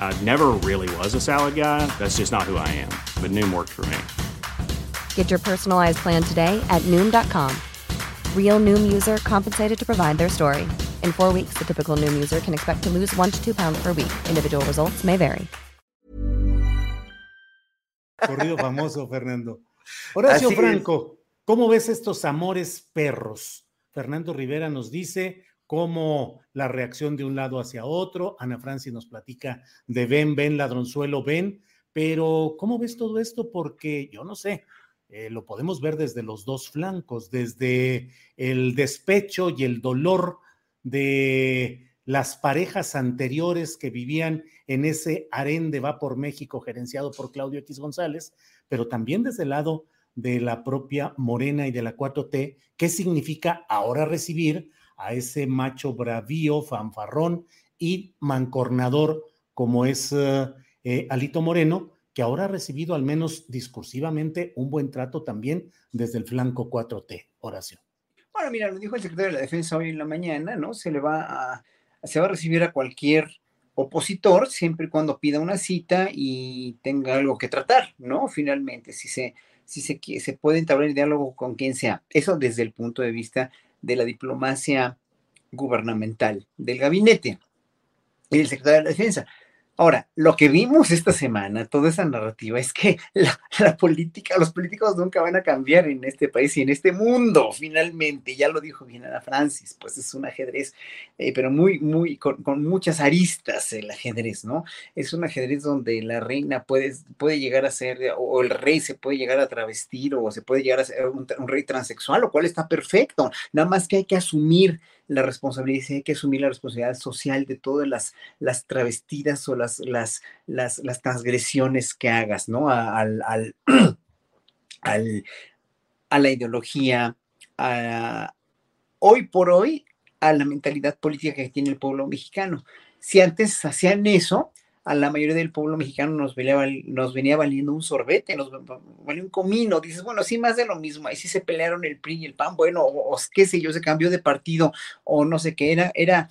I never really was a salad guy. That's just not who I am. But Noom worked for me. Get your personalized plan today at Noom.com. Real Noom user compensated to provide their story. In four weeks, the typical Noom user can expect to lose one to two pounds per week. Individual results may vary. Corrido famoso, Fernando. Horacio Así es. Franco, ¿cómo ves estos amores perros? Fernando Rivera nos dice cómo la reacción de un lado hacia otro. Ana Franci nos platica de ven, ven, ladronzuelo, ven. Pero, ¿cómo ves todo esto? Porque yo no sé, eh, lo podemos ver desde los dos flancos, desde el despecho y el dolor de las parejas anteriores que vivían en ese harén de Va por México gerenciado por Claudio X González, pero también desde el lado de la propia Morena y de la 4T, ¿qué significa ahora recibir a ese macho bravío, fanfarrón y mancornador como es eh, Alito Moreno, que ahora ha recibido al menos discursivamente un buen trato también desde el flanco 4T, Horacio. Bueno, mira, lo dijo el secretario de la Defensa hoy en la mañana, ¿no? Se le va a, se va a recibir a cualquier opositor siempre y cuando pida una cita y tenga algo que tratar, ¿no? Finalmente, si se, si se, se puede entablar el diálogo con quien sea. Eso desde el punto de vista de la diplomacia gubernamental, del gabinete y del secretario de la Defensa. Ahora, lo que vimos esta semana, toda esa narrativa, es que la, política, los políticos nunca van a cambiar en este país y en este mundo, finalmente. Ya lo dijo bien Ana Francis, pues es un ajedrez, eh, pero muy, muy, con, con muchas aristas el ajedrez, ¿no? Es un ajedrez donde la reina puede, puede llegar a ser, o el rey se puede llegar a travestir, o se puede llegar a ser un, un rey transexual, lo cual está perfecto. Nada más que hay que asumir la responsabilidad, hay que asumir la responsabilidad social de todas las, las travestidas o las, las, las, transgresiones que hagas, ¿no? Al, al- a la ideología, a- hoy por hoy, a la mentalidad política que tiene el pueblo mexicano. Si antes hacían eso, a la mayoría del pueblo mexicano nos venía, valiendo un sorbete, nos va- valía un comino. Dices, bueno, sí, más de lo mismo. Ahí sí se pelearon el PRI y el PAN, bueno, o, qué sé yo, se cambió de partido o no sé qué era. Era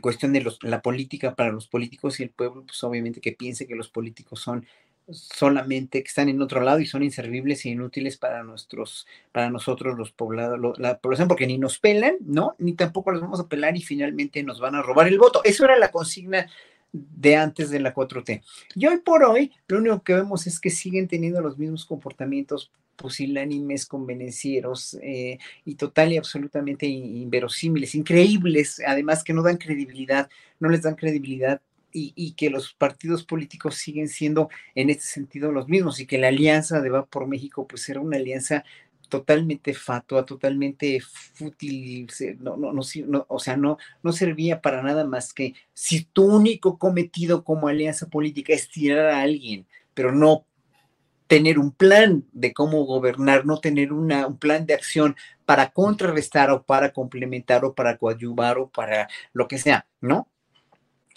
cuestión de la política para los políticos y el pueblo, pues obviamente que piense que los políticos son solamente que están en otro lado y son inservibles e inútiles para nuestros, para nosotros los poblados, lo- la población, porque ni nos pelan, ¿no? Ni tampoco los vamos a pelar y finalmente nos van a robar el voto. Eso era la consigna de antes de la 4T. Y hoy por hoy, lo único que vemos es que siguen teniendo los mismos comportamientos pusilánimes, convenencieros eh, y total y absolutamente in- inverosímiles, increíbles, además que no dan credibilidad, no les dan credibilidad y, y que los partidos políticos siguen siendo en este sentido los mismos y que la alianza de Va por México pues era una alianza totalmente fatua, totalmente fútil, no, no, no, no, o sea, no, no servía para nada más que si tu único cometido como alianza política es tirar a alguien, pero no tener un plan de cómo gobernar, no tener una, un plan de acción para contrarrestar o para complementar o para coadyuvar o para lo que sea, ¿no?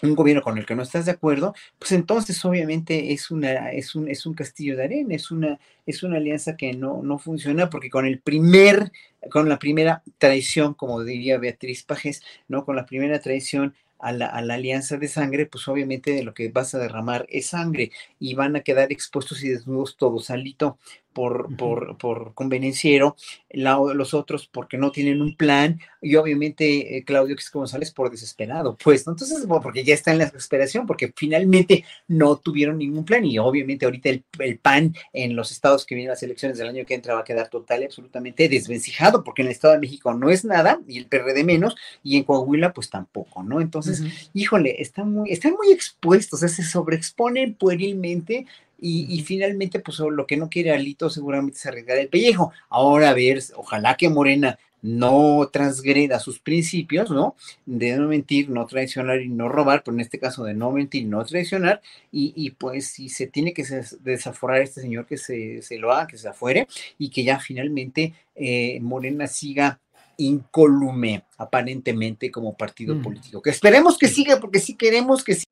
Un gobierno con el que no estás de acuerdo, pues entonces obviamente es, una, es, un, es un castillo de arena, es una, es una alianza que no, no funciona porque con el primer, con la primera traición, como diría Beatriz Pajes, ¿no? Con la primera traición a la, a la alianza de sangre, pues obviamente de lo que vas a derramar es sangre y van a quedar expuestos y desnudos todos. Alito, por, por, por convenenciero, los otros porque no tienen un plan, y obviamente eh, Claudio X González por desesperado, pues, entonces, porque ya está en la desesperación, porque finalmente no tuvieron ningún plan, y obviamente ahorita el, el PAN en los estados que vienen las elecciones del año que entra va a quedar total y absolutamente desvencijado, porque en el Estado de México no es nada, y el PRD menos, y en Coahuila pues tampoco, ¿no? Entonces, híjole, están muy, están muy expuestos, o sea, se sobreexponen puerilmente y, finalmente, pues lo que no quiere Alito seguramente es arriesgar el pellejo. Ahora, a ver, ojalá que Morena no transgreda sus principios, ¿no? De no mentir, no traicionar y no robar, pero en este caso de no mentir, no traicionar, y, pues si se tiene que desaforar a este señor, que se, lo haga, que se afuere, y que ya finalmente eh, Morena siga incólume, aparentemente, como partido político. Que esperemos que siga, porque sí queremos que siga.